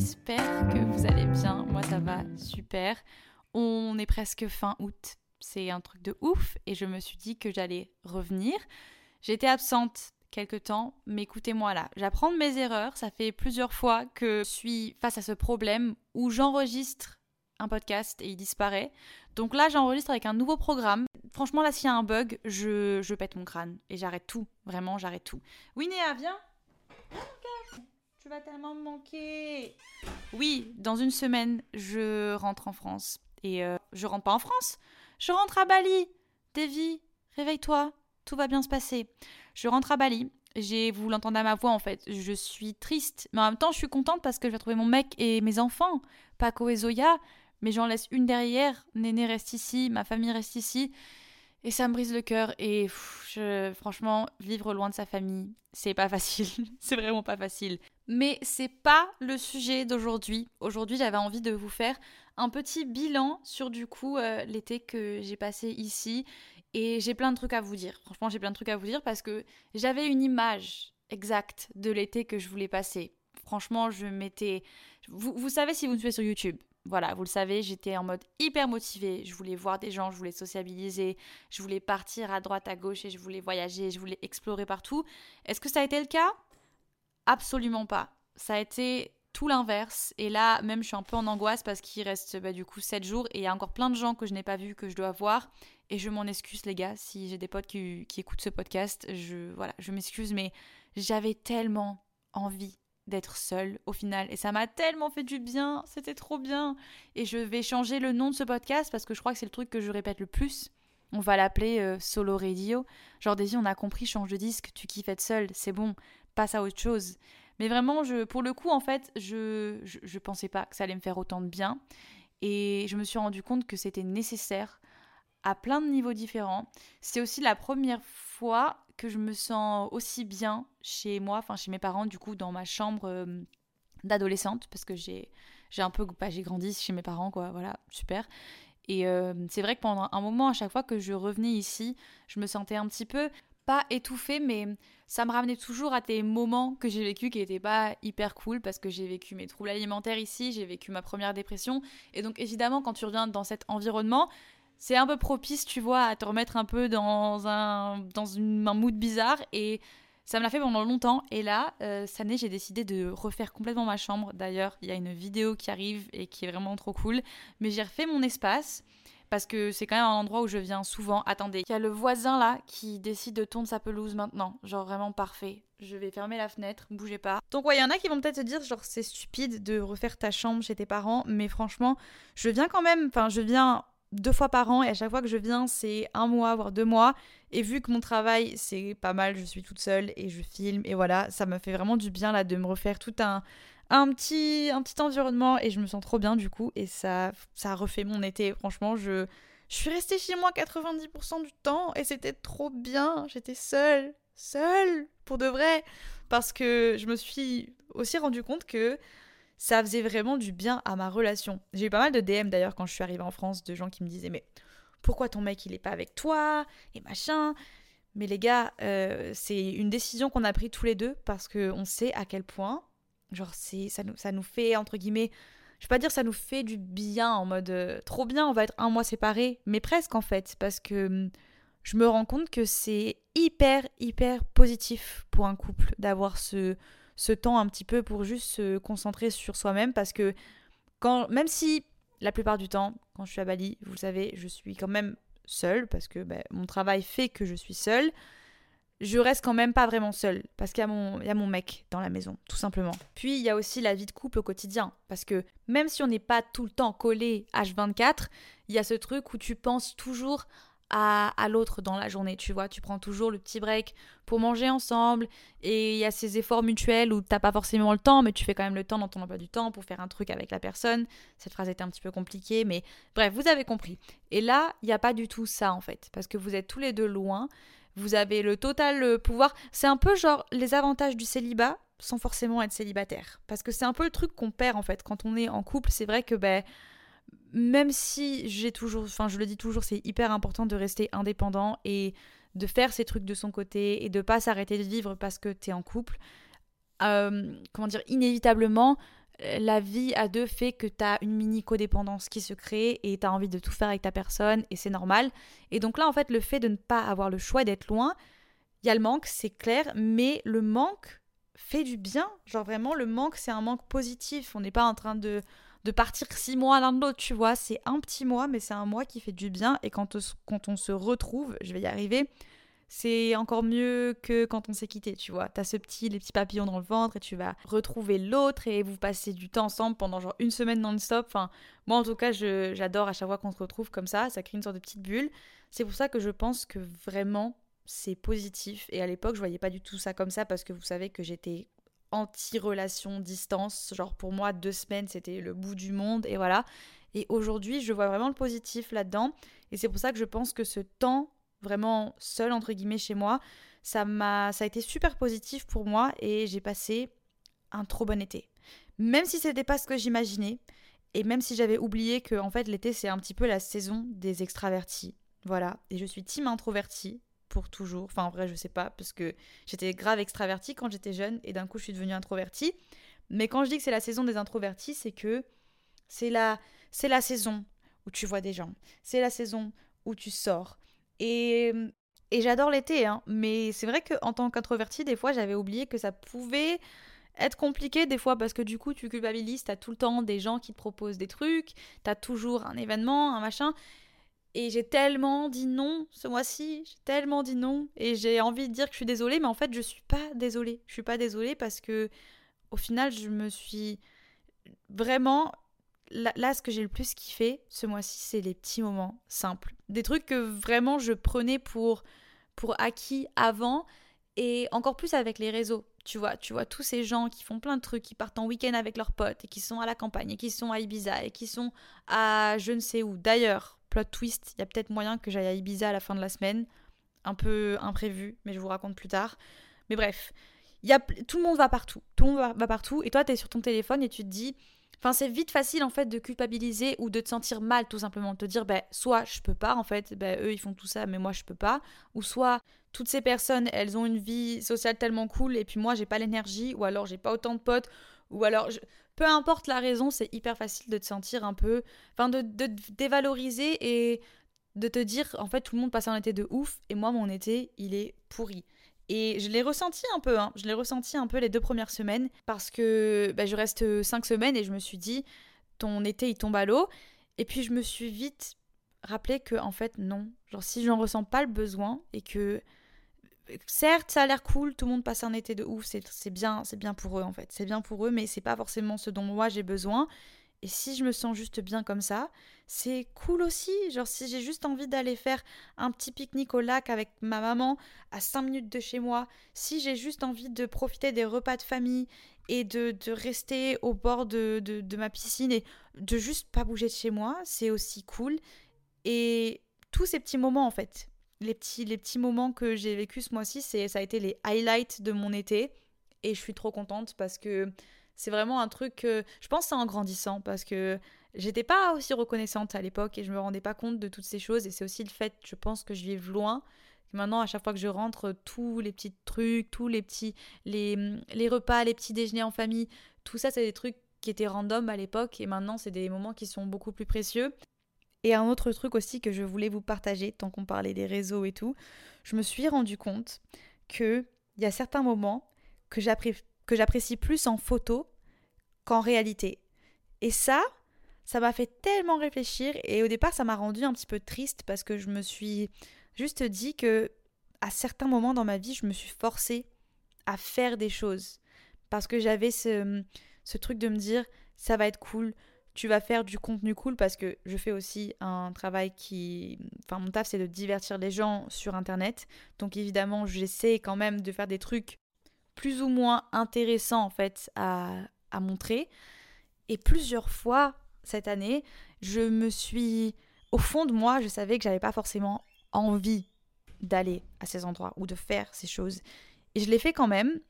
J'espère que vous allez bien. Moi ça va super. On est presque fin août. C'est un truc de ouf et je me suis dit que j'allais revenir. J'étais absente quelque temps, mais écoutez-moi là, j'apprends de mes erreurs, ça fait plusieurs fois que je suis face à ce problème où j'enregistre un podcast et il disparaît. Donc là, j'enregistre avec un nouveau programme. Franchement, là, s'il y a un bug, je, je pète mon crâne et j'arrête tout. Vraiment, j'arrête tout. Oui, Néa, viens. Tu vas tellement me manquer. Oui, dans une semaine, je rentre en France. Et euh, je rentre pas en France. Je rentre à Bali. Davy, réveille-toi. Tout va bien se passer. Je rentre à Bali. J'ai, vous l'entendez à ma voix en fait, je suis triste, mais en même temps je suis contente parce que je vais retrouver mon mec et mes enfants, Paco et Zoya, mais j'en laisse une derrière. Néné reste ici, ma famille reste ici. Et ça me brise le cœur. Et franchement, vivre loin de sa famille, c'est pas facile. c'est vraiment pas facile. Mais c'est pas le sujet d'aujourd'hui. Aujourd'hui, j'avais envie de vous faire un petit bilan sur du coup euh, l'été que j'ai passé ici. Et j'ai plein de trucs à vous dire. Franchement, j'ai plein de trucs à vous dire parce que j'avais une image exacte de l'été que je voulais passer. Franchement, je m'étais. Vous, vous savez si vous me suivez sur YouTube, voilà, vous le savez, j'étais en mode hyper motivée. Je voulais voir des gens, je voulais sociabiliser, je voulais partir à droite, à gauche et je voulais voyager, je voulais explorer partout. Est-ce que ça a été le cas? Absolument pas. Ça a été tout l'inverse. Et là, même, je suis un peu en angoisse parce qu'il reste bah, du coup 7 jours et il y a encore plein de gens que je n'ai pas vus, que je dois voir. Et je m'en excuse, les gars, si j'ai des potes qui, qui écoutent ce podcast. Je, voilà, je m'excuse, mais j'avais tellement envie d'être seule au final. Et ça m'a tellement fait du bien, c'était trop bien. Et je vais changer le nom de ce podcast parce que je crois que c'est le truc que je répète le plus. On va l'appeler euh, Solo Radio. Genre, Daisy, on a compris, change de disque, tu kiffes être seule, c'est bon, à autre chose. Mais vraiment, je, pour le coup, en fait, je, je, je pensais pas que ça allait me faire autant de bien. Et je me suis rendu compte que c'était nécessaire à plein de niveaux différents. C'est aussi la première fois que je me sens aussi bien chez moi, enfin chez mes parents, du coup, dans ma chambre euh, d'adolescente, parce que j'ai j'ai un peu bah, j'ai grandi chez mes parents, quoi, voilà, super. Et euh, c'est vrai que pendant un moment, à chaque fois que je revenais ici, je me sentais un petit peu pas étouffée, mais ça me ramenait toujours à des moments que j'ai vécu qui n'étaient pas hyper cool parce que j'ai vécu mes troubles alimentaires ici, j'ai vécu ma première dépression. Et donc évidemment, quand tu reviens dans cet environnement, c'est un peu propice, tu vois, à te remettre un peu dans un, dans une, un mood bizarre. Et ça me l'a fait pendant longtemps. Et là, euh, cette année, j'ai décidé de refaire complètement ma chambre. D'ailleurs, il y a une vidéo qui arrive et qui est vraiment trop cool. Mais j'ai refait mon espace parce que c'est quand même un endroit où je viens souvent. Attendez, il y a le voisin là qui décide de tondre sa pelouse maintenant. Genre vraiment parfait. Je vais fermer la fenêtre, bougez pas. Donc ouais, il y en a qui vont peut-être se dire genre c'est stupide de refaire ta chambre chez tes parents, mais franchement, je viens quand même, enfin je viens deux fois par an et à chaque fois que je viens, c'est un mois, voire deux mois. Et vu que mon travail, c'est pas mal, je suis toute seule et je filme et voilà, ça me fait vraiment du bien là de me refaire tout un, un, petit, un petit environnement et je me sens trop bien du coup et ça, ça refait mon été. Franchement, je, je suis restée chez moi 90% du temps et c'était trop bien. J'étais seule, seule, pour de vrai. Parce que je me suis aussi rendu compte que ça faisait vraiment du bien à ma relation. J'ai eu pas mal de DM d'ailleurs quand je suis arrivée en France de gens qui me disaient mais pourquoi ton mec il est pas avec toi et machin? Mais les gars, euh, c'est une décision qu'on a prise tous les deux parce qu'on sait à quel point, genre c'est ça nous, ça nous fait entre guillemets, je vais pas dire ça nous fait du bien en mode euh, trop bien, on va être un mois séparés, mais presque en fait parce que hum, je me rends compte que c'est hyper hyper positif pour un couple d'avoir ce ce temps un petit peu pour juste se concentrer sur soi-même parce que quand même si la plupart du temps quand je suis à Bali, vous le savez, je suis quand même seule parce que ben, mon travail fait que je suis seule. Je reste quand même pas vraiment seule parce qu'il y, a mon, mec dans la maison, tout simplement. Puis il y a aussi la vie de couple au quotidien parce que même si on n'est pas tout le temps collé H24, il y a ce truc où tu penses toujours à, l'autre dans la journée, tu vois. Tu prends toujours le petit break pour manger ensemble et il y a ces efforts mutuels où t'as pas forcément le temps, mais tu fais quand même le temps dans ton emploi du temps pour faire un truc avec la personne. Cette phrase était un petit peu compliquée, mais bref, vous avez compris. Et là, il n'y a pas du tout ça en fait, parce que vous êtes tous les deux loin. Vous avez le total euh, pouvoir. C'est un peu genre les avantages du célibat sans forcément être célibataire. Parce que c'est un peu le truc qu'on perd en fait. Quand on est en couple, c'est vrai que ben même si j'ai toujours, enfin je le dis toujours, c'est hyper important de rester indépendant et de faire ses trucs de son côté et de pas s'arrêter de vivre parce que t'es en couple. Euh, comment dire, inévitablement, la vie à deux fait que t'as une mini codépendance qui se crée et t'as envie de tout faire avec ta personne et c'est normal. Et donc là, en fait, le fait de ne pas avoir le choix d'être loin, il y a le manque, c'est clair, mais le manque fait du bien. Genre vraiment, le manque, c'est un manque positif. On n'est pas en train de de partir six mois l'un de l'autre, tu vois. C'est un petit mois, mais c'est un mois qui fait du bien. Et quand, quand on se retrouve, je vais y arriver, c'est encore mieux que quand on s'est quitté, tu vois. T'as ce petit, les petits papillons dans le ventre et tu vas retrouver l'autre et vous passez du temps ensemble pendant genre une semaine non-stop. Enfin, moi en tout cas, j'adore à chaque fois qu'on se retrouve comme ça. Ça crée une sorte de petite bulle. C'est pour ça que je pense que vraiment c'est positif. Et à l'époque, je voyais pas du tout ça comme ça parce que vous savez que j'étais anti-relation distance. Genre pour moi, deux semaines, c'était le bout du monde et voilà. Et aujourd'hui, je vois vraiment le positif là-dedans. Et c'est pour ça que je pense que ce temps vraiment seul, entre guillemets, chez moi, ça, m'a, ça a été super positif pour moi et j'ai passé un trop bon été. Même si c'était pas ce que j'imaginais, et même si j'avais oublié que en fait l'été c'est un petit peu la saison des extravertis. Voilà, et je suis team introvertie, pour toujours. Enfin, en vrai, je sais pas, parce que j'étais grave extravertie quand j'étais jeune et d'un coup, je suis devenue introvertie. Mais quand je dis que c'est la saison des introvertis, c'est que c'est la, c'est la saison où tu vois des gens. C'est la saison où tu sors. Et, et j'adore l'été, hein, mais c'est vrai qu'en tant qu'introvertie, des fois, j'avais oublié que ça pouvait être compliqué des fois parce que du coup tu culpabilises, t'as tout le temps des gens qui te proposent des trucs, t'as toujours un événement, un machin, et j'ai tellement dit non ce mois-ci, j'ai tellement dit non, et j'ai envie de dire que je suis désolée, mais en fait je suis pas désolée. Je suis pas désolée parce que au final je me suis vraiment là, ce que j'ai le plus kiffé ce mois-ci, c'est les petits moments simples, des trucs que vraiment je prenais pour pour acquis avant et encore plus avec les réseaux. Tu vois, tu vois tous ces gens qui font plein de trucs, qui partent en week-end avec leurs potes et qui sont à la campagne et qui sont à Ibiza et qui sont à je ne sais où. D'ailleurs, plot twist, il y a peut-être moyen que j'aille à Ibiza à la fin de la semaine. Un peu imprévu, mais je vous raconte plus tard. Mais bref, y a, tout le monde va partout. Tout le monde va, partout. Et toi, tu es sur ton téléphone et tu te dis. Enfin, c'est vite facile en fait de culpabiliser ou de te sentir mal tout simplement. De te dire, ben, soit je peux pas en fait, ben, eux ils font tout ça, mais moi je peux pas. Ou soit toutes ces personnes, elles ont une vie sociale tellement cool et puis moi j'ai pas l'énergie, ou alors j'ai pas autant de potes, ou alors peu importe la raison, c'est hyper facile de te sentir un peu, enfin de, de dévaloriser et de te dire en fait tout le monde passe un été de ouf et moi mon été il est pourri. Et je l'ai ressenti un peu, hein. je l'ai ressenti un peu les deux premières semaines parce que bah, je reste cinq semaines et je me suis dit ton été il tombe à l'eau et puis je me suis vite rappelé que en fait non, genre si j'en ressens pas le besoin et que certes, ça a l'air cool, tout le monde passe un été de ouf, c'est bien, bien pour eux en fait, c'est bien pour eux, mais c'est pas forcément ce dont moi j'ai besoin. Et si je me sens juste bien comme ça, c'est cool aussi. Genre si j'ai juste envie d'aller faire un petit pique-nique au lac avec ma maman à 5 minutes de chez moi, si j'ai juste envie de profiter des repas de famille et de, rester au bord de, de ma piscine et de juste pas bouger de chez moi, c'est aussi cool. Et tous ces petits moments en fait, les petits, les petits moments que j'ai vécu ce mois-ci, ça a été les highlights de mon été. Et je suis trop contente parce que c'est vraiment un truc que je pense c'est en grandissant parce que j'étais pas aussi reconnaissante à l'époque et je me rendais pas compte de toutes ces choses. Et c'est aussi le fait, je pense, que je vive loin. Maintenant, à chaque fois que je rentre, tous les petits trucs, tous les petits, les, les repas, les petits déjeuners en famille, tout ça, c'est des trucs qui étaient random à l'époque et maintenant, c'est des moments qui sont beaucoup plus précieux. Et un autre truc aussi que je voulais vous partager, tant qu'on parlait des réseaux et tout, je me suis rendu compte qu'il y a certains moments que j'apprécie plus en photo qu'en réalité. Et ça, ça m'a fait tellement réfléchir et au départ ça m'a rendu un petit peu triste parce que je me suis juste dit que à certains moments dans ma vie, je me suis forcée à faire des choses parce que j'avais ce, ce truc de me dire ça va être cool, tu vas faire du contenu cool parce que je fais aussi un travail qui. Enfin, mon taf, c'est de divertir les gens sur Internet. Donc, évidemment, j'essaie quand même de faire des trucs plus ou moins intéressants, en fait, à, à montrer. Et plusieurs fois cette année, je me suis. Au fond de moi, je savais que j'avais pas forcément envie d'aller à ces endroits ou de faire ces choses. Et je l'ai fait quand même.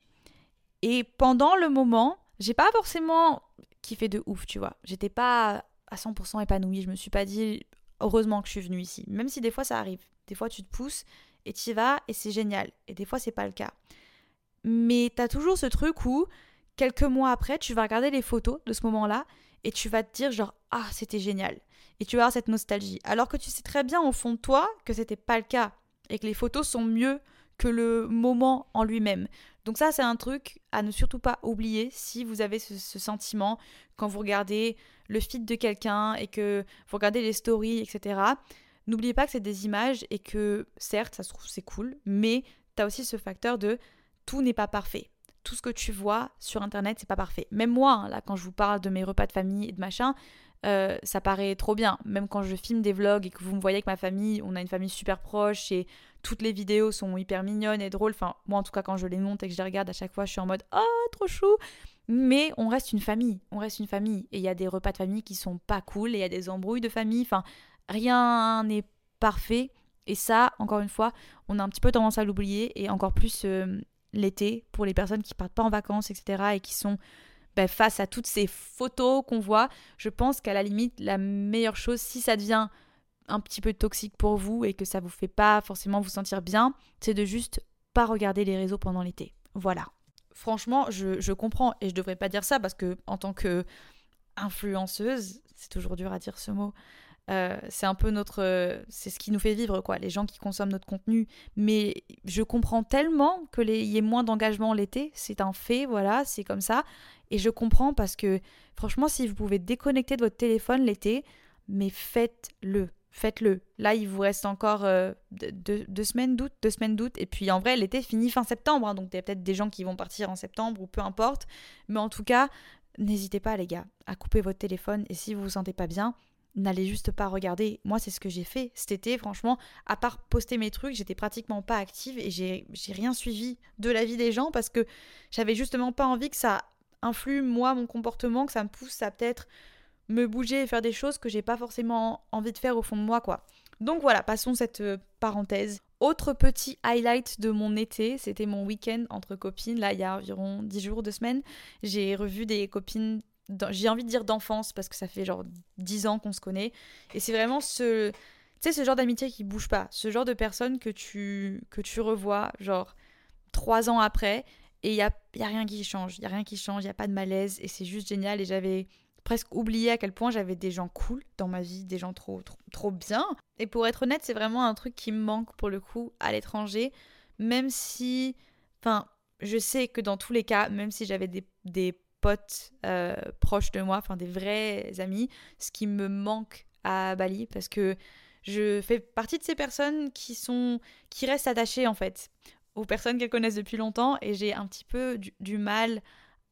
Et pendant le moment, j'ai pas forcément kiffé de ouf, tu vois. J'étais pas à 100% épanouie. Je me suis pas dit heureusement que je suis venue ici. Même si des fois ça arrive. Des fois tu te pousses et tu y vas et c'est génial. Et des fois c'est pas le cas. Mais t'as toujours ce truc où quelques mois après, tu vas regarder les photos de ce moment-là et tu vas te dire genre ah c'était génial. Et tu vas avoir cette nostalgie. Alors que tu sais très bien au fond de toi que c'était pas le cas et que les photos sont mieux que le moment en lui-même. Donc ça, c'est un truc à ne surtout pas oublier si vous avez ce, sentiment quand vous regardez le feed de quelqu'un et que vous regardez les stories, etc. N'oubliez pas que c'est des images et que certes, ça se trouve c'est cool, mais tu as aussi ce facteur de tout n'est pas parfait. Tout ce que tu vois sur internet, c'est pas parfait. Même moi, hein, là, quand je vous parle de mes repas de famille et de machin, euh, ça paraît trop bien. Même quand je filme des vlogs et que vous me voyez avec ma famille, on a une famille super proche et toutes les vidéos sont hyper mignonnes et drôles. Enfin, moi en tout cas, quand je les monte et que je les regarde à chaque fois, je suis en mode Oh, trop chou Mais on reste une famille. On reste une famille. Et il y a des repas de famille qui sont pas cool et il y a des embrouilles de famille. Enfin, rien n'est parfait. Et ça, encore une fois, on a un petit peu tendance à l'oublier et encore plus euh, l'été pour les personnes qui partent pas en vacances, etc. et qui sont ben, face à toutes ces photos qu'on voit, je pense qu'à la limite, la meilleure chose, si ça devient un petit peu toxique pour vous et que ça vous fait pas forcément vous sentir bien, c'est de juste pas regarder les réseaux pendant l'été. Voilà. Franchement, je, comprends et je devrais pas dire ça parce que en tant que influenceuse, c'est toujours dur à dire ce mot. Euh, c'est un peu notre, c'est ce qui nous fait vivre quoi, les gens qui consomment notre contenu. Mais je comprends tellement que y ait moins d'engagement l'été, c'est un fait, voilà, c'est comme ça. Et je comprends parce que franchement, si vous pouvez déconnecter de votre téléphone l'été, mais faites-le. Faites-le. Là, il vous reste encore euh, deux, semaines d'août, deux semaines d'août. Et puis en vrai, l'été finit fin septembre. Hein, donc il y a peut-être des gens qui vont partir en septembre ou peu importe. Mais en tout cas, n'hésitez pas, les gars, à couper votre téléphone. Et si vous vous sentez pas bien, n'allez juste pas regarder. Moi, c'est ce que j'ai fait cet été, franchement. À part poster mes trucs, j'étais pratiquement pas active et j'ai rien suivi de la vie des gens parce que j'avais justement pas envie que ça influe moi mon comportement, que ça me pousse à peut-être me bouger et faire des choses que j'ai pas forcément envie de faire au fond de moi quoi. Donc voilà, passons cette euh, parenthèse. Autre petit highlight de mon été, c'était mon week-end entre copines. Là, il y a environ 10 jours, 2 semaines, j'ai revu des copines, j'ai envie de dire d'enfance parce que ça fait genre 10 ans qu'on se connaît. Et c'est vraiment ce, tu sais, ce genre d'amitié qui bouge pas, ce genre de personne que tu, que tu revois genre 3 ans après et il n'y a, y a rien qui change, il n'y a rien qui change, il n'y a pas de malaise et c'est juste génial. Et j'avais presque oublié à quel point j'avais des gens cool dans ma vie, des gens trop, trop, trop bien. Et pour être honnête, c'est vraiment un truc qui me manque pour le coup à l'étranger, même si, enfin, je sais que dans tous les cas, même si j'avais des, des potes euh, proches de moi, enfin des vrais amis, ce qui me manque à Bali, parce que je fais partie de ces personnes qui sont qui restent attachées en fait aux personnes qu'elles connaissent depuis longtemps et j'ai un petit peu du, mal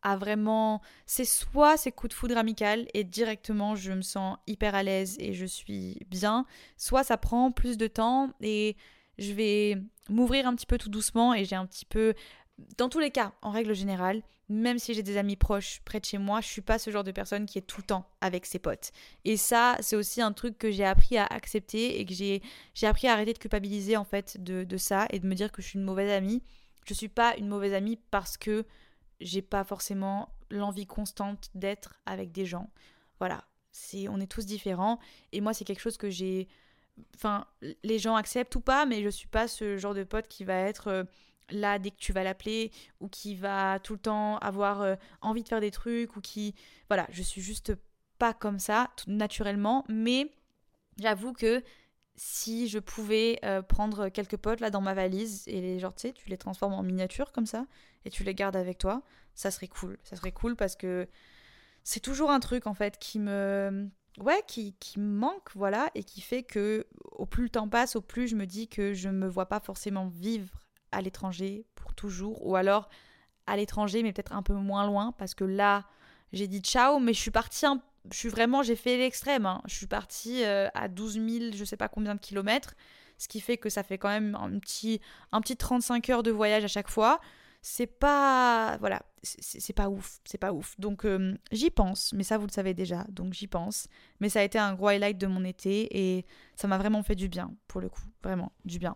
à vraiment... C'est soit ces coups de foudre amical et directement je me sens hyper à l'aise et je suis bien, soit ça prend plus de temps et je vais m'ouvrir un petit peu tout doucement et j'ai un petit peu... Dans tous les cas, en règle générale, même si j'ai des amis proches près de chez moi, je suis pas ce genre de personne qui est tout le temps avec ses potes. Et ça, c'est aussi un truc que j'ai appris à accepter et que j'ai, appris à arrêter de culpabiliser en fait de, de, ça et de me dire que je suis une mauvaise amie. Je suis pas une mauvaise amie parce que j'ai pas forcément l'envie constante d'être avec des gens. Voilà, c'est, on est tous différents et moi c'est quelque chose que j'ai, enfin les gens acceptent ou pas, mais je suis pas ce genre de pote qui va être euh, là dès que tu vas l'appeler ou qui va tout le temps avoir euh, envie de faire des trucs ou qui voilà je suis juste pas comme ça naturellement mais j'avoue que si je pouvais euh, prendre quelques potes là dans ma valise et les genre tu sais tu les transformes en miniature comme ça et tu les gardes avec toi ça serait cool. Ça serait cool parce que c'est toujours un truc en fait qui me ouais qui, qui manque voilà et qui fait que au plus le temps passe au plus je me dis que je me vois pas forcément vivre à l'étranger pour toujours, ou alors à l'étranger, mais peut-être un peu moins loin, parce que là, j'ai dit ciao, mais je suis partie je suis vraiment, j'ai fait l'extrême. Hein. Je suis partie euh, à 12 000, je sais pas combien de kilomètres, ce qui fait que ça fait quand même un petit, un petit 35 heures de voyage à chaque fois. C'est pas, voilà, c'est pas ouf, c'est pas ouf. Donc euh, j'y pense, mais ça vous le savez déjà, donc j'y pense. Mais ça a été un gros highlight de mon été et ça m'a vraiment fait du bien, pour le coup, vraiment du bien.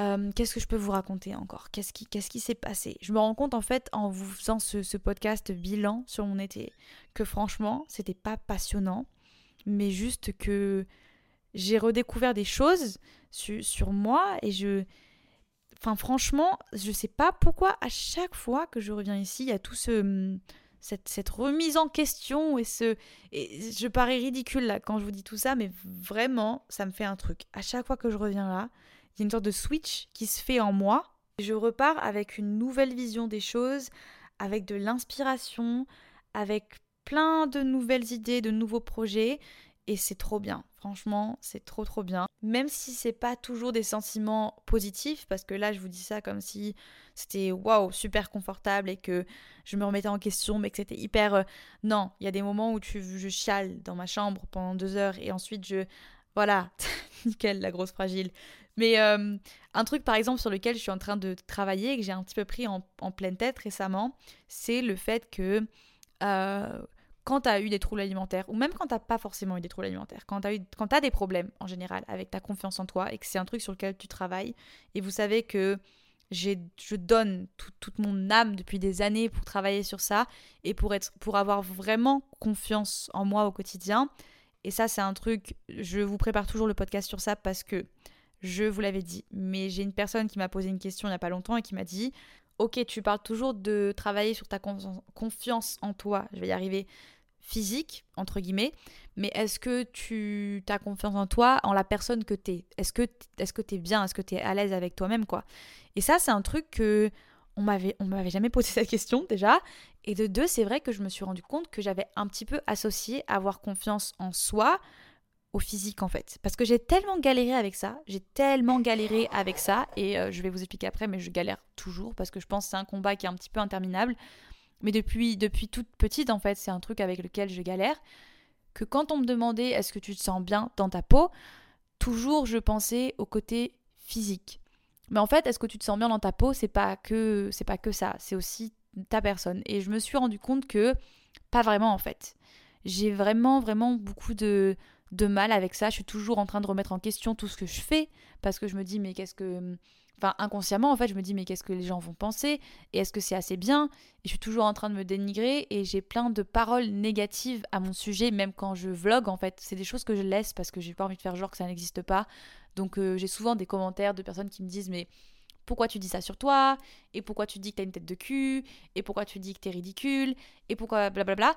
Euh, qu'est-ce que je peux vous raconter encore? Qu'est-ce qui s'est passé? Je me rends compte en fait en vous faisant ce, podcast bilan sur mon été que franchement c'était pas passionnant, mais juste que j'ai redécouvert des choses sur, moi et je Enfin, franchement, je sais pas pourquoi à chaque fois que je reviens ici, il y a tout ce. Cette, cette remise en question et ce. Et je parais ridicule là quand je vous dis tout ça, mais vraiment, ça me fait un truc. À chaque fois que je reviens là, il y a une sorte de switch qui se fait en moi. Je repars avec une nouvelle vision des choses, avec de l'inspiration, avec plein de nouvelles idées, de nouveaux projets. Et c'est trop bien. Franchement, c'est trop trop bien. Même si c'est pas toujours des sentiments positifs, parce que là je vous dis ça comme si c'était waouh, super confortable et que je me remettais en question, mais que c'était hyper. Euh, non, il y a des moments où tu, je chiale dans ma chambre pendant deux heures et ensuite je. Voilà, nickel, la grosse fragile. Mais euh, un truc, par exemple, sur lequel je suis en train de travailler et que j'ai un petit peu pris en, pleine tête récemment, c'est le fait que euh, quand tu as eu des troubles alimentaires, ou même quand tu pas forcément eu des troubles alimentaires, quand tu as, as des problèmes en général avec ta confiance en toi et que c'est un truc sur lequel tu travailles, et vous savez que je donne toute mon âme depuis des années pour travailler sur ça et pour, être, pour avoir vraiment confiance en moi au quotidien. Et ça, c'est un truc, je vous prépare toujours le podcast sur ça parce que je vous l'avais dit. Mais j'ai une personne qui m'a posé une question il n'y a pas longtemps et qui m'a dit Ok, tu parles toujours de travailler sur ta confiance en toi, je vais y arriver, physique, entre guillemets, mais est-ce que tu as confiance en toi, en la personne que tu es Est-ce que tu es bien? Est-ce que tu es à l'aise avec toi-même quoi? Et ça, c'est un truc que on m'avait m'avait jamais posé cette question déjà. Et de deux, c'est vrai que je me suis rendu compte que j'avais un petit peu associé avoir confiance en soi au physique en fait. Parce que j'ai tellement galéré avec ça, j'ai tellement galéré avec ça, et euh, je vais vous expliquer après, mais je galère toujours parce que je pense que c'est un combat qui est un petit peu interminable. Mais depuis, depuis toute petite en fait, c'est un truc avec lequel je galère. Que quand on me demandait est-ce que tu te sens bien dans ta peau, toujours je pensais au côté physique. Mais en fait, est-ce que tu te sens bien dans ta peau, c'est pas que c'est pas que ça, c'est aussi ta personne. Et je me suis rendu compte que pas vraiment en fait. J'ai vraiment vraiment beaucoup de de mal avec ça. Je suis toujours en train de remettre en question tout ce que je fais parce que je me dis mais qu'est-ce que enfin inconsciemment en fait je me dis mais qu'est-ce que les gens vont penser et est-ce que c'est assez bien? Et je suis toujours en train de me dénigrer et j'ai plein de paroles négatives à mon sujet même quand je vlog en fait. C'est des choses que je laisse parce que j'ai pas envie de faire genre que ça n'existe pas. Donc euh, j'ai souvent des commentaires de personnes qui me disent mais pourquoi tu dis ça sur toi? Et pourquoi tu dis que t'as une tête de cul? Et pourquoi tu dis que t'es ridicule? Et pourquoi blablabla?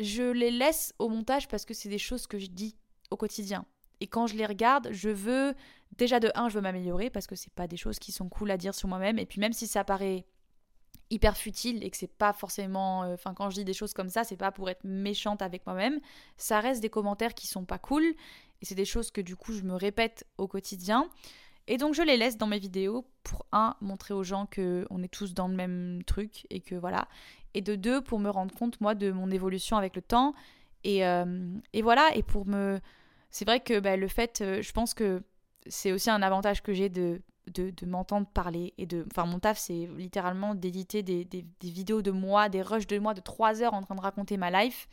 Je les laisse au montage parce que c'est des choses que je dis au quotidien. Et quand je les regarde, je veux déjà de un, je veux m'améliorer parce que c'est pas des choses qui sont cool à dire sur moi-même. Et puis même si ça paraît hyper futile et que c'est pas forcément, euh, enfin quand je dis des choses comme ça, c'est pas pour être méchante avec moi-même. Ça reste des commentaires qui sont pas cool et c'est des choses que du coup je me répète au quotidien. Et donc je les laisse dans mes vidéos pour un montrer aux gens que on est tous dans le même truc et que voilà. Et de deux pour me rendre compte moi de mon évolution avec le temps et, euh, et voilà et pour me c'est vrai que bah, le fait, euh, je pense que c'est aussi un avantage que j'ai de, de, m'entendre parler. Et de, enfin, mon taf, c'est littéralement d'éditer des, des, vidéos de moi, des rushs de moi de 3 heures en train de raconter ma life.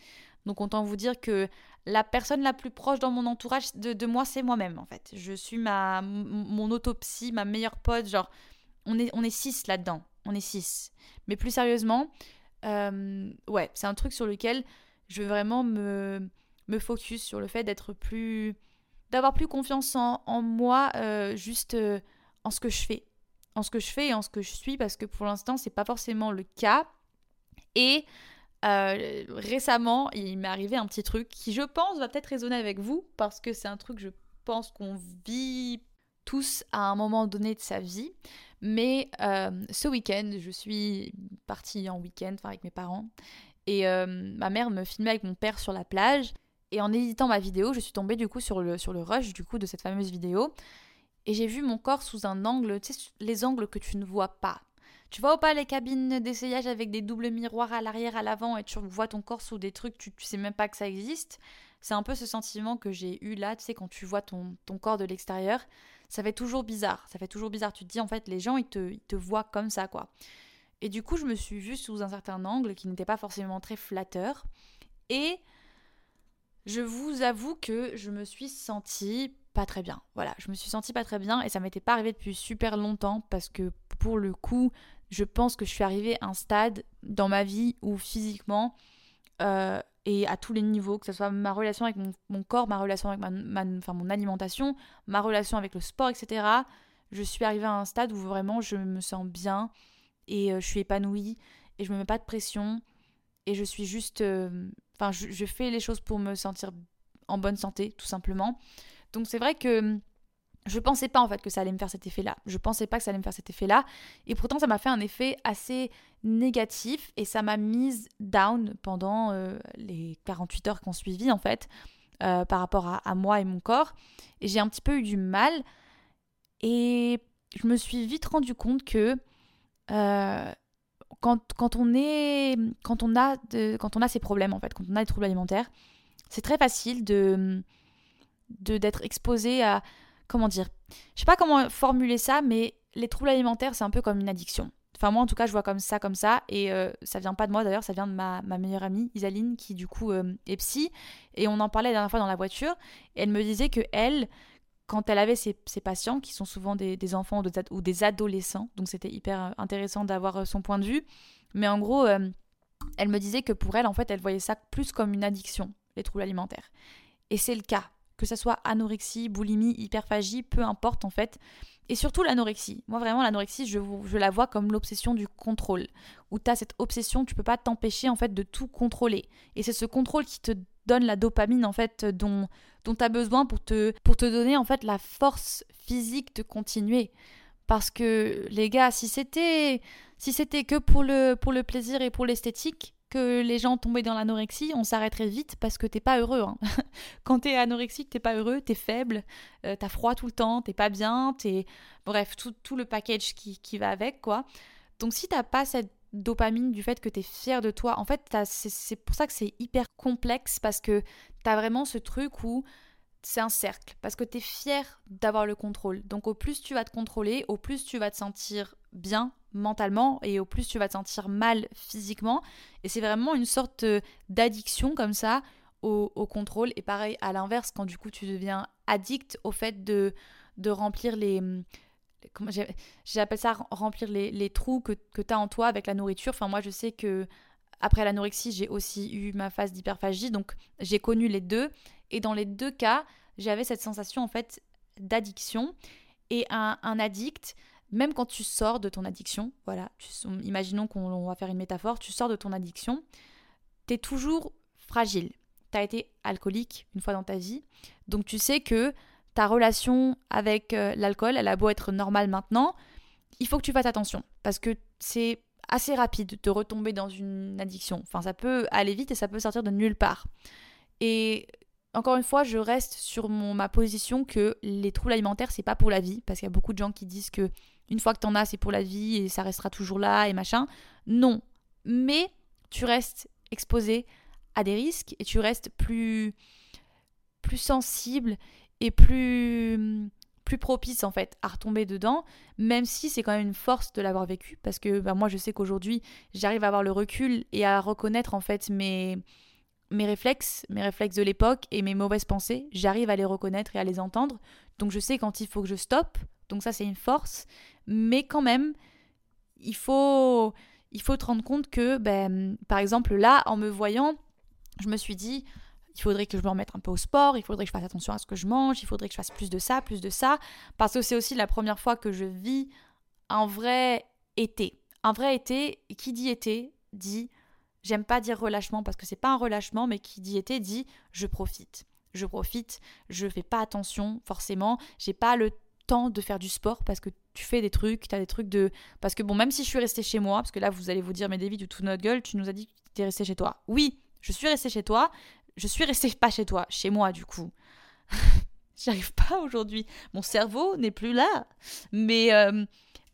Donc, autant vous dire que la personne la plus proche dans mon entourage de, de moi, c'est moi-même, en fait. Je suis ma, mon autopsie, ma meilleure pote. Genre, on est, on est six là-dedans. On est six. Mais plus sérieusement, euh, ouais, c'est un truc sur lequel je veux vraiment me me focus sur le fait d'être plus. d'avoir plus confiance en, moi, euh, juste euh, en ce que je fais. En ce que je fais et en ce que je suis, parce que pour l'instant, c'est pas forcément le cas. Et euh, récemment, il m'est arrivé un petit truc qui, je pense, va peut-être résonner avec vous, parce que c'est un truc, je pense, qu'on vit tous à un moment donné de sa vie. Mais ce week-end, je suis partie en week-end avec mes parents et ma mère me filmait avec mon père sur la plage. Et en éditant ma vidéo, je suis tombée du coup sur le, sur le rush du coup de cette fameuse vidéo. Et j'ai vu mon corps sous un angle, tu sais, les angles que tu ne vois pas. Tu vois ou pas les cabines d'essayage avec des doubles miroirs à l'arrière, à l'avant et tu vois ton corps sous des trucs, tu, tu sais même pas que ça existe? C'est un peu ce sentiment que j'ai eu là, tu sais, quand tu vois ton, ton corps de l'extérieur. Ça fait toujours bizarre. Ça fait toujours bizarre. Tu te dis, en fait, les gens, ils te, ils te voient comme ça, quoi. Et du coup, je me suis vue sous un certain angle qui n'était pas forcément très flatteur. Et je vous avoue que je me suis sentie pas très bien. Voilà, je me suis sentie pas très bien et ça m'était pas arrivé depuis super longtemps parce que pour le coup, je pense que je suis arrivée à un stade dans ma vie où physiquement euh, et à tous les niveaux, que ce soit ma relation avec mon, corps, ma relation avec ma, mon alimentation, ma relation avec le sport, etc. Je suis arrivée à un stade où vraiment je me sens bien et euh, je suis épanouie et je me mets pas de pression et je suis juste euh, enfin je, fais les choses pour me sentir en bonne santé tout simplement. Donc c'est vrai que je pensais pas en fait que ça allait me faire cet effet là je pensais pas que ça allait me faire cet effet là et pourtant ça m'a fait un effet assez négatif et ça m'a mise down pendant euh, les 48 heures qui ont suivi en fait par rapport à, à, moi et mon corps. Et j'ai un petit peu eu du mal et je me suis vite rendu compte que euh, quand, quand, on est, quand, on a de, quand on a ces problèmes, en fait, quand on a des troubles alimentaires, c'est très facile de d'être exposé à comment dire je sais pas comment formuler ça mais les troubles alimentaires c'est un peu comme une addiction. Enfin moi en tout cas je vois comme ça comme ça et euh, ça vient pas de moi d'ailleurs ça vient de ma, ma, meilleure amie Isaline qui du coup euh, est psy et on en parlait la dernière fois dans la voiture et elle me disait que elle quand elle avait ses, patients, qui sont souvent des, enfants ou des, adolescents, donc c'était hyper euh, intéressant d'avoir euh, son point de vue, mais en gros, euh, elle me disait que pour elle, en fait, elle voyait ça plus comme une addiction, les troubles alimentaires. Et c'est le cas, que ce soit anorexie, boulimie, hyperphagie, peu importe en fait. Et surtout l'anorexie. Moi vraiment l'anorexie, je, la vois comme l'obsession du contrôle. Où tu as cette obsession, tu peux pas t'empêcher en fait de tout contrôler. Et c'est ce contrôle qui te donne la dopamine en fait dont, dont tu as besoin pour te, pour te donner en fait la force physique de continuer. Parce que les gars, si c'était si c'était que pour le, pour le plaisir et pour l'esthétique, que les gens tombaient dans l'anorexie, on s'arrêterait vite parce que t'es pas heureux. Hein. Quand t'es anorexique, t'es pas heureux, t'es faible, euh, t'as froid tout le temps, t'es pas bien, t'es... Bref, tout, tout, le package qui, qui va avec, quoi. Donc si t'as pas cette dopamine du fait que tu es fier de toi. En fait, c'est pour ça que c'est hyper complexe parce que tu as vraiment ce truc où c'est un cercle parce que tu es fier d'avoir le contrôle. Donc au plus tu vas te contrôler, au plus tu vas te sentir bien mentalement et au plus tu vas te sentir mal physiquement. Et c'est vraiment une sorte d'addiction comme ça au, au, contrôle. Et pareil, à l'inverse, quand du coup tu deviens addict au fait de, de remplir les j'appelle ça remplir les, trous que, que tu as en toi avec la nourriture. Enfin, moi, je sais que après l'anorexie, j'ai aussi eu ma phase d'hyperphagie, donc j'ai connu les deux. Et dans les deux cas, j'avais cette sensation en fait d'addiction. Et un, addict, même quand tu sors de ton addiction, voilà, imaginons qu'on va faire une métaphore, tu sors de ton addiction, tu es toujours fragile. Tu as été alcoolique une fois dans ta vie, donc tu sais que ta relation avec euh, l'alcool, elle a beau être normale maintenant, il faut que tu fasses attention parce que c'est assez rapide de retomber dans une addiction. Enfin, ça peut aller vite et ça peut sortir de nulle part. Et encore une fois, je reste sur ma position que les troubles alimentaires, c'est pas pour la vie, parce qu'il y a beaucoup de gens qui disent que une fois que t'en as, c'est pour la vie et ça restera toujours là et machin. Non. Mais tu restes exposé à des risques et tu restes plus, plus sensible est plus plus propice en fait à retomber dedans, même si c'est quand même une force de l'avoir vécu, parce que bah, moi je sais qu'aujourd'hui j'arrive à avoir le recul et à reconnaître en fait mes, mes réflexes, mes réflexes de l'époque et mes mauvaises pensées, j'arrive à les reconnaître et à les entendre, donc je sais quand il faut que je stoppe, donc ça c'est une force, mais quand même il faut, il faut te rendre compte que ben, par exemple là en me voyant, je me suis dit il faudrait que je me remette un peu au sport, il faudrait que je fasse attention à ce que je mange, il faudrait que je fasse plus de ça, plus de ça, parce que c'est aussi la première fois que je vis un vrai été. Un vrai été, qui dit été, dit, j'aime pas dire relâchement parce que c'est pas un relâchement, mais qui dit été dit, je profite. Je profite, je fais pas attention forcément, j'ai pas le temps de faire du sport parce que tu fais des trucs, tu as des trucs de... Parce que bon, même si je suis restée chez moi, parce que là vous allez vous dire, mais David, du tout notre gueule, tu nous as dit que tu étais resté chez toi. Oui, je suis restée chez toi, je suis restée pas chez toi, chez moi du coup. J'arrive pas aujourd'hui. Mon cerveau n'est plus là. Mais euh,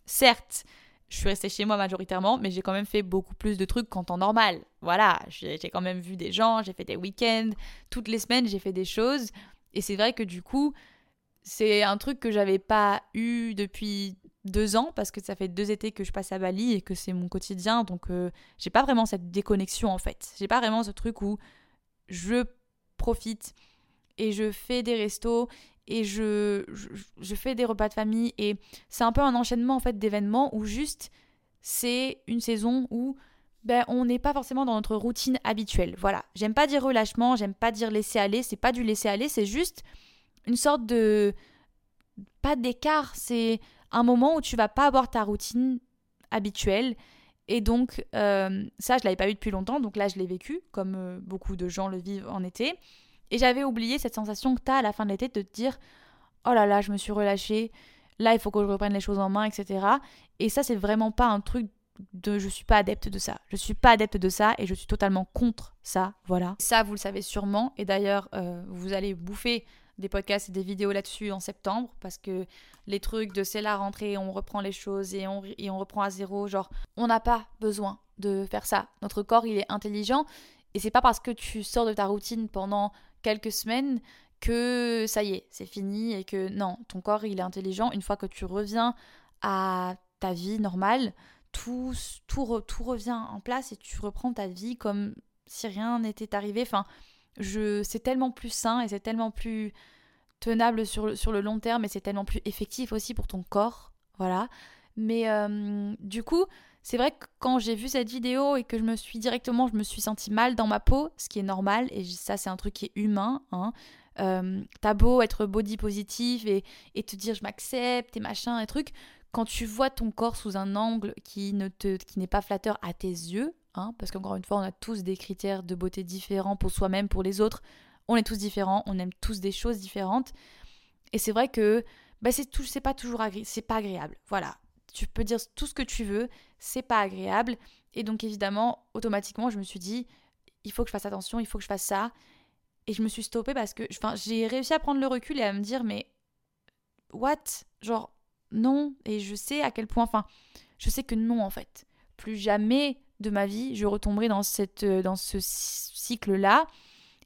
certes, je suis restée chez moi majoritairement, mais j'ai quand même fait beaucoup plus de trucs qu'en temps normal. Voilà, j'ai quand même vu des gens, j'ai fait des week-ends, toutes les semaines j'ai fait des choses. Et c'est vrai que du coup, c'est un truc que j'avais pas eu depuis deux ans, parce que ça fait deux étés que je passe à Bali et que c'est mon quotidien, donc euh, j'ai pas vraiment cette déconnexion en fait. J'ai pas vraiment ce truc où je profite et je fais des restos et je, fais des repas de famille. Et c'est un peu un enchaînement en fait d'événements où juste c'est une saison où ben, on n'est pas forcément dans notre routine habituelle. Voilà, j'aime pas dire relâchement, j'aime pas dire laisser aller, c'est pas du laisser aller, c'est juste une sorte de pas d'écart, c'est un moment où tu vas pas avoir ta routine habituelle et donc euh, ça je l'avais pas eu depuis longtemps donc là je l'ai vécu comme euh, beaucoup de gens le vivent en été et j'avais oublié cette sensation que tu as à la fin de l'été de te dire Oh là là, je me suis relâchée, là il faut que je reprenne les choses en main, etc. Et ça, c'est vraiment pas un truc de je suis pas adepte de ça. Je suis pas adepte de ça et je suis totalement contre ça, voilà. Ça, vous le savez sûrement. Et d'ailleurs, euh, vous allez bouffer des podcasts et des vidéos là-dessus en septembre parce que les trucs de c'est la rentrée, on reprend les choses et on, et on reprend à zéro, genre, on n'a pas besoin de faire ça. Notre corps, il est intelligent et c'est pas parce que tu sors de ta routine pendant quelques semaines que ça y est, c'est fini et que non, ton corps il est intelligent. Une fois que tu reviens à ta vie normale, tout, tout, tout revient en place et tu reprends ta vie comme si rien n'était arrivé. Enfin, je, c'est tellement plus sain et c'est tellement plus tenable sur, sur le long terme et c'est tellement plus effectif aussi pour ton corps. Voilà. Mais euh, du coup, c'est vrai que quand j'ai vu cette vidéo et que je me suis directement, je me suis sentie mal dans ma peau, ce qui est normal, et ça c'est un truc qui est humain. Hein. Euh, t'as beau être body positif et, et te dire je m'accepte et machin et trucs, quand tu vois ton corps sous un angle qui ne te, qui n'est pas flatteur à tes yeux, hein, parce qu'encore une fois on a tous des critères de beauté différents pour soi-même, pour les autres, on est tous différents, on aime tous des choses différentes, et c'est vrai que bah, c'est, tout, c'est pas toujours c'est pas agréable. Voilà, tu peux dire tout ce que tu veux, c'est pas agréable. Et donc évidemment, automatiquement, je me suis dit, il faut que je fasse attention, il faut que je fasse ça. Et je me suis stoppée parce que j'ai réussi à prendre le recul et à me dire, mais what? Genre, non. Et je sais à quel point, enfin, je sais que non en fait. Plus jamais de ma vie, je retomberai dans, cette, dans ce cycle-là.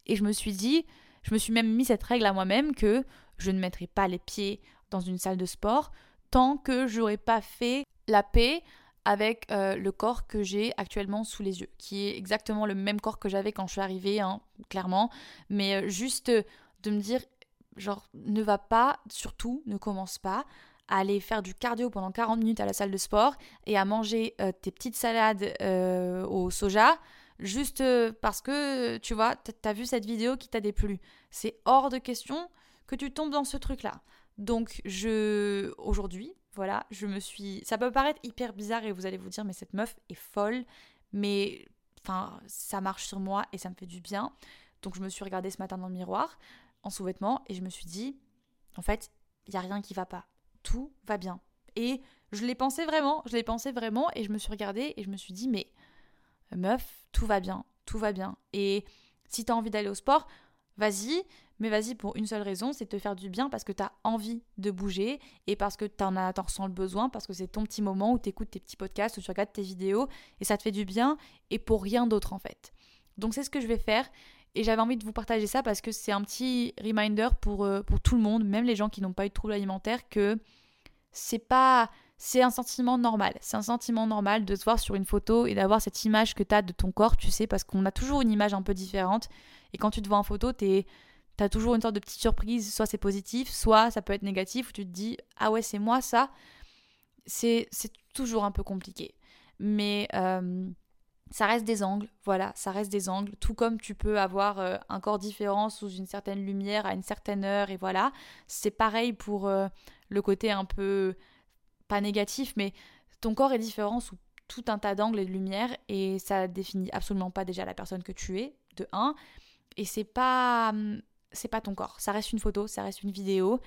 Et je me suis dit, je me suis même mis cette règle à moi-même que je ne mettrai pas les pieds dans une salle de sport, tant que j'aurais pas fait la paix avec euh, le corps que j'ai actuellement sous les yeux, qui est exactement le même corps que j'avais quand je suis arrivée, hein, clairement, mais euh, juste de me dire, genre, ne va pas, surtout, ne commence pas à aller faire du cardio pendant 40 minutes à la salle de sport et à manger euh, tes petites salades au soja, juste parce que, tu vois, t'as vu cette vidéo qui t'a déplu. C'est hors de question que tu tombes dans ce truc-là. Donc je aujourd'hui, voilà, je me suis ça peut paraître hyper bizarre et vous allez vous dire mais cette meuf est folle, mais enfin ça marche sur moi et ça me fait du bien. Donc je me suis regardée ce matin dans le miroir en sous-vêtements et je me suis dit en fait, il y a rien qui va pas. Tout va bien. Et je l'ai pensé vraiment, je l'ai pensé vraiment et je me suis regardée et je me suis dit mais meuf, tout va bien, tout va bien. Et si tu as envie d'aller au sport, vas-y, mais vas-y pour une seule raison, c'est te faire du bien parce que tu as envie de bouger et parce que tu en as, ressens le besoin, parce que c'est ton petit moment où tu écoutes tes petits podcasts, où tu regardes tes vidéos et ça te fait du bien et pour rien d'autre en fait. Donc c'est ce que je vais faire et j'avais envie de vous partager ça parce que c'est un petit reminder pour, euh, pour tout le monde, même les gens qui n'ont pas eu de troubles alimentaires, que c'est pas c'est un sentiment normal. C'est un sentiment normal de se voir sur une photo et d'avoir cette image que tu as de ton corps, tu sais, parce qu'on a toujours une image un peu différente. Et quand tu te vois en photo, tu as toujours une sorte de petite surprise, soit c'est positif, soit ça peut être négatif, où tu te dis Ah ouais, c'est moi ça. C'est toujours un peu compliqué. Mais euh, ça reste des angles, voilà, ça reste des angles. Tout comme tu peux avoir euh, un corps différent sous une certaine lumière à une certaine heure, et voilà. C'est pareil pour euh, le côté un peu pas négatif, mais ton corps est différent sous tout un tas d'angles et de lumière et ça définit absolument pas déjà la personne que tu es, de 1. Et c'est pas c'est pas ton corps, ça reste une photo, ça reste une vidéo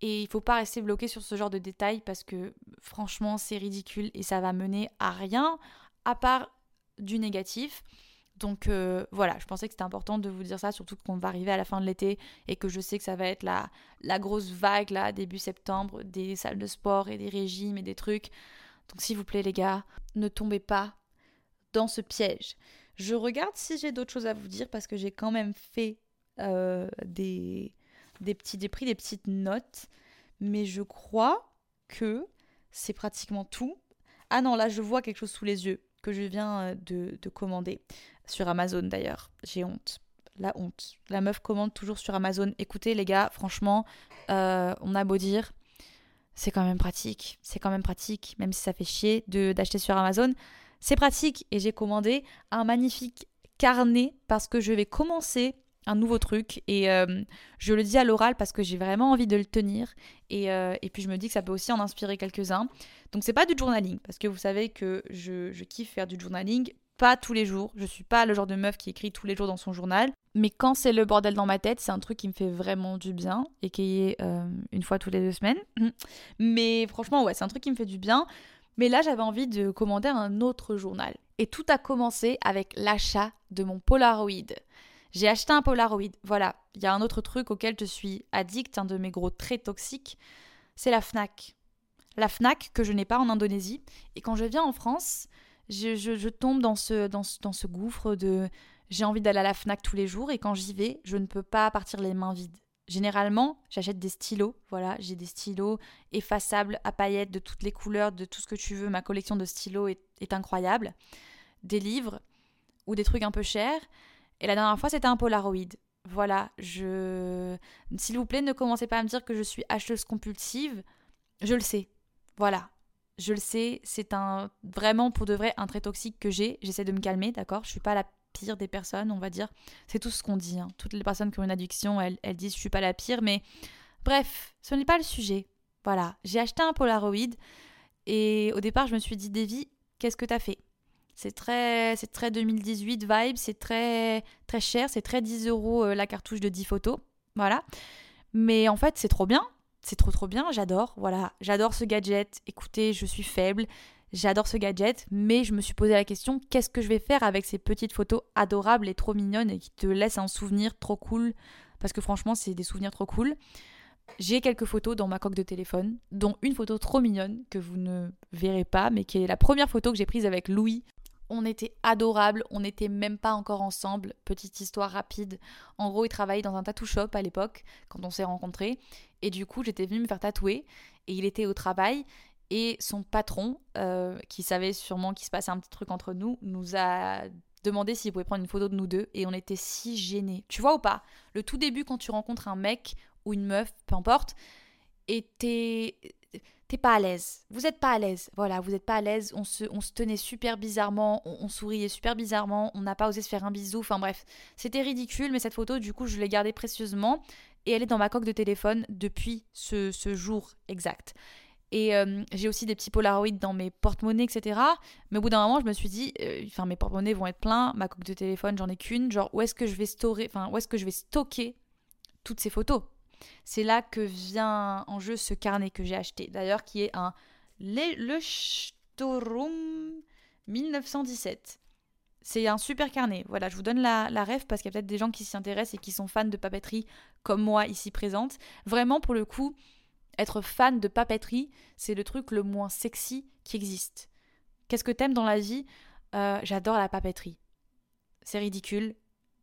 et il faut pas rester bloqué sur ce genre de détails parce que franchement, c'est ridicule et ça va mener à rien à part du négatif. Donc euh, voilà, je pensais que c'était important de vous dire ça, surtout qu'on va arriver à la fin de l'été et que je sais que ça va être la, la grosse vague là, début septembre, des salles de sport et des régimes et des trucs. Donc s'il vous plaît les gars, ne tombez pas dans ce piège. Je regarde si j'ai d'autres choses à vous dire parce que j'ai quand même fait euh, des, des petits des des petites notes. Mais je crois que c'est pratiquement tout. Ah non, là je vois quelque chose sous les yeux que je viens euh, de, de commander. Sur Amazon d'ailleurs. J'ai honte. La honte. La meuf commande toujours sur Amazon. Écoutez les gars, franchement, euh, on a beau dire, c'est quand même pratique. C'est quand même pratique, même si ça fait chier d'acheter sur Amazon. C'est pratique et j'ai commandé un magnifique carnet parce que je vais commencer un nouveau truc et euh, je le dis à l'oral parce que j'ai vraiment envie de le tenir et, euh, et, puis je me dis que ça peut aussi en inspirer quelques-uns. Donc c'est pas du journaling parce que vous savez que je, je kiffe faire du journaling, pas tous les jours, je suis pas le genre de meuf qui écrit tous les jours dans son journal, mais quand c'est le bordel dans ma tête, c'est un truc qui me fait vraiment du bien et qui est euh, une fois toutes les deux semaines. Mais franchement ouais c'est un truc qui me fait du bien. Mais là, j'avais envie de commander un autre journal. Et tout a commencé avec l'achat de mon Polaroid. J'ai acheté un Polaroid. Voilà, il y a un autre truc auquel je suis addict, un de mes gros traits toxiques, c'est la FNAC. La FNAC que je n'ai pas en Indonésie. Et quand je viens en France, je, tombe dans ce, dans, dans ce gouffre de j'ai envie d'aller à la FNAC tous les jours et quand j'y vais, je ne peux pas partir les mains vides. Généralement, j'achète des stylos. Voilà, j'ai des stylos effaçables à paillettes de toutes les couleurs, de tout ce que tu veux. Ma collection de stylos est, incroyable. Des livres ou des trucs un peu chers. Et la dernière fois, c'était un Polaroid. Voilà, je. S'il vous plaît, ne commencez pas à me dire que je suis acheteuse compulsive. Je le sais. Voilà. Je le sais, c'est un vraiment pour de vrai un trait toxique que j'ai. J'essaie de me calmer, d'accord? Je suis pas la pire des personnes, on va dire. C'est tout ce qu'on dit. Hein. Toutes les personnes qui ont une addiction, elles, elles disent je suis pas la pire, mais bref, ce n'est pas le sujet. Voilà, j'ai acheté un Polaroid et au départ je me suis dit Davy, qu'est-ce que t'as fait? C'est très, très 2018 vibe, c'est très très cher, c'est très 10 euros euh, la cartouche de 10 photos, voilà. Mais en fait c'est trop bien, c'est trop trop bien, j'adore, voilà, j'adore ce gadget. Écoutez, je suis faible, J'adore ce gadget, mais je me suis posé la question qu'est-ce que je vais faire avec ces petites photos adorables et trop mignonnes et qui te laissent un souvenir trop cool? Parce que franchement, c'est des souvenirs trop cool. J'ai quelques photos dans ma coque de téléphone, dont une photo trop mignonne que vous ne verrez pas, mais qui est la première photo que j'ai prise avec Louis. On était adorables, on n'était même pas encore ensemble. Petite histoire rapide. En gros, il travaillait dans un tattoo shop à l'époque, quand on s'est rencontrés. Et du coup, j'étais venue me faire tatouer. Et il était au travail. Et son patron, euh, qui savait sûrement qu'il se passait un petit truc entre nous, nous a demandé s'il pouvait prendre une photo de nous deux et on était si gênés. Tu vois ou pas? Le tout début quand tu rencontres un mec ou une meuf, peu importe, et t'es pas à l'aise. Vous êtes pas à l'aise. Voilà, vous êtes pas à l'aise. On se, on se tenait super bizarrement, on, souriait super bizarrement, on n'a pas osé se faire un bisou. Enfin bref, c'était ridicule, mais cette photo, du coup, je l'ai gardée précieusement et elle est dans ma coque de téléphone depuis ce, ce jour exact. Et euh, j'ai aussi des petits Polaroids dans mes porte-monnaies, etc. Mais au bout d'un moment, je me suis dit, euh, enfin, mes porte-monnaies vont être pleins, ma coque de téléphone, j'en ai qu'une. Genre, où est-ce que je vais enfin, où est-ce que je vais stocker toutes ces photos? C'est là que vient en jeu ce carnet que j'ai acheté, d'ailleurs, qui est un le Storum 1917. C'est un super carnet. Voilà, je vous donne la, la ref parce qu'il y a peut-être des gens qui s'y intéressent et qui sont fans de papeterie comme moi ici présente. Vraiment, pour le coup, être fan de papeterie, c'est le truc le moins sexy qui existe. Qu'est-ce que t'aimes dans la vie? Euh, J'adore la papeterie. C'est ridicule,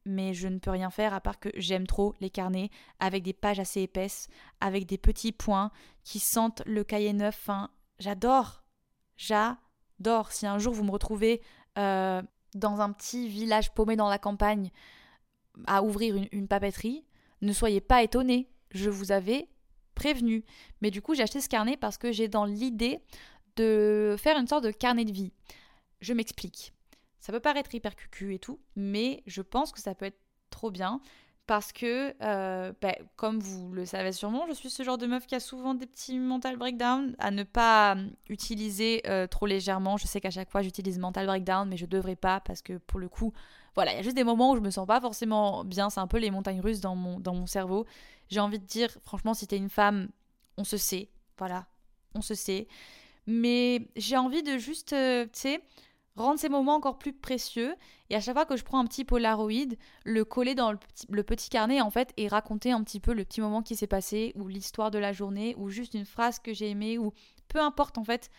mais je ne peux rien faire à part que j'aime trop les carnets avec des pages assez épaisses, avec des petits points qui sentent le cahier neuf. j'adore, j'adore. Si un jour vous me retrouvez euh, dans un petit village paumé dans la campagne à ouvrir une, une papeterie, ne soyez pas étonnés. Je vous avais prévenu. Mais du coup, j'ai acheté ce carnet parce que j'ai dans l'idée de faire une sorte de carnet de vie. Je m'explique. Ça peut paraître hyper cucu et tout, mais je pense que ça peut être trop bien parce que, euh, ben, comme vous le savez sûrement, je suis ce genre de meuf qui a souvent des petits mental breakdown à ne pas euh, utiliser euh, trop légèrement. Je sais qu'à chaque fois j'utilise mental breakdown, mais je devrais pas parce que pour le coup, voilà, il y a juste des moments où je me sens pas forcément bien. C'est un peu les montagnes russes dans mon, dans mon cerveau. J'ai envie de dire, franchement, si t'es une femme, on se sait. Voilà, on se sait. Mais j'ai envie de juste, tu sais, rendre ces moments encore plus précieux. Et à chaque fois que je prends un petit Polaroid, le coller dans le petit, carnet en fait et raconter un petit peu le petit moment qui s'est passé ou l'histoire de la journée ou juste une phrase que j'ai aimée ou peu importe en fait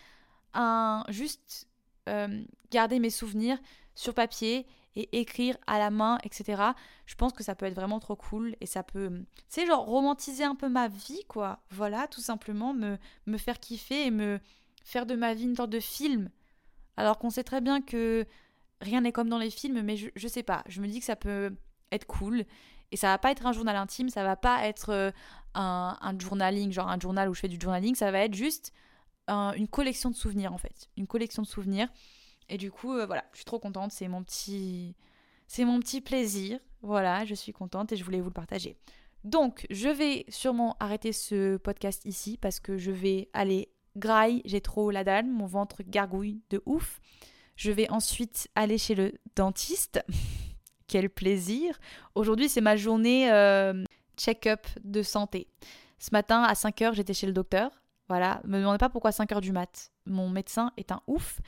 un juste euh, garder mes souvenirs sur papier et écrire à la main, etc. Je pense que ça peut être vraiment trop cool et ça peut, c'est genre romantiser un peu ma vie, quoi. Voilà, tout simplement me, me faire kiffer et me faire de ma vie une sorte de film. Alors qu'on sait très bien que rien n'est comme dans les films, mais je, je sais pas. Je me dis que ça peut être cool et ça va pas être un journal intime, ça va pas être euh, un, journaling, genre un journal où je fais du journaling, ça va être juste une collection de souvenirs en fait. Une collection de souvenirs et du coup, euh, voilà, je suis trop contente. C'est mon petit, c'est mon petit plaisir. Voilà, je suis contente et je voulais vous le partager. Donc, je vais sûrement arrêter ce podcast ici parce que je vais aller graille. J'ai trop la dalle, mon ventre gargouille de ouf. Je vais ensuite aller chez le dentiste. Quel plaisir. Aujourd'hui, c'est ma journée euh, check-up de santé. Ce matin, à 5h, j'étais chez le docteur. Voilà, me demandez pas pourquoi 5h du mat. Mon médecin est un ouf.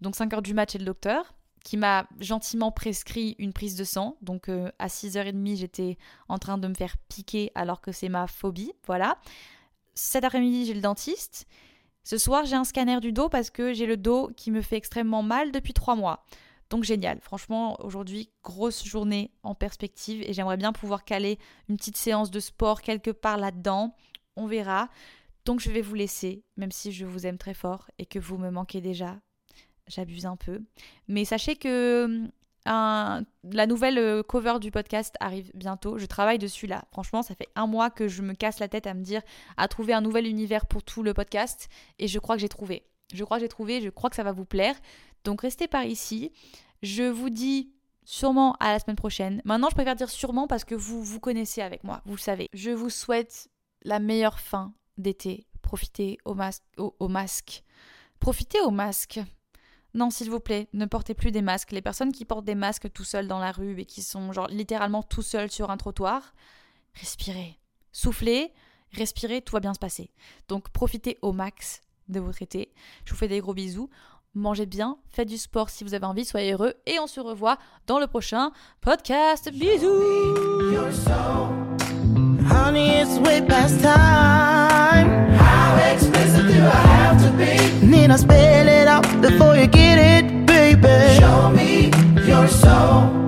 Donc 5 heures du match et le docteur qui m'a gentiment prescrit une prise de sang. Donc euh, à 6h30, j'étais en train de me faire piquer alors que c'est ma phobie. Voilà. Cet après-midi, j'ai le dentiste. Ce soir, j'ai un scanner du dos parce que j'ai le dos qui me fait extrêmement mal depuis 3 mois. Donc génial. Franchement, aujourd'hui, grosse journée en perspective et j'aimerais bien pouvoir caler une petite séance de sport quelque part là-dedans. On verra. Donc je vais vous laisser, même si je vous aime très fort et que vous me manquez déjà j'abuse un peu. Mais sachez que la nouvelle euh, cover du podcast arrive bientôt. Je travaille dessus là. Franchement, ça fait un mois que je me casse la tête à me dire à trouver un nouvel univers pour tout le podcast. Et je crois que j'ai trouvé. Je crois que j'ai trouvé. Je crois que ça va vous plaire. Donc restez par ici. Je vous dis sûrement à la semaine prochaine. Maintenant, je préfère dire sûrement parce que vous vous connaissez avec moi. Vous le savez. Je vous souhaite la meilleure fin d'été. Profitez au, masque, au masque. Profitez au masque. Non, s'il vous plaît, ne portez plus des masques. Les personnes qui portent des masques tout seuls dans la rue et qui sont genre littéralement tout seuls sur un trottoir, respirez, soufflez, respirez, tout va bien se passer. Donc profitez au max de votre été. Je vous fais des gros bisous. Mangez bien, faites du sport si vous avez envie, soyez heureux et on se revoit dans le prochain podcast. Bisous. to get it, baby. Show me your soul.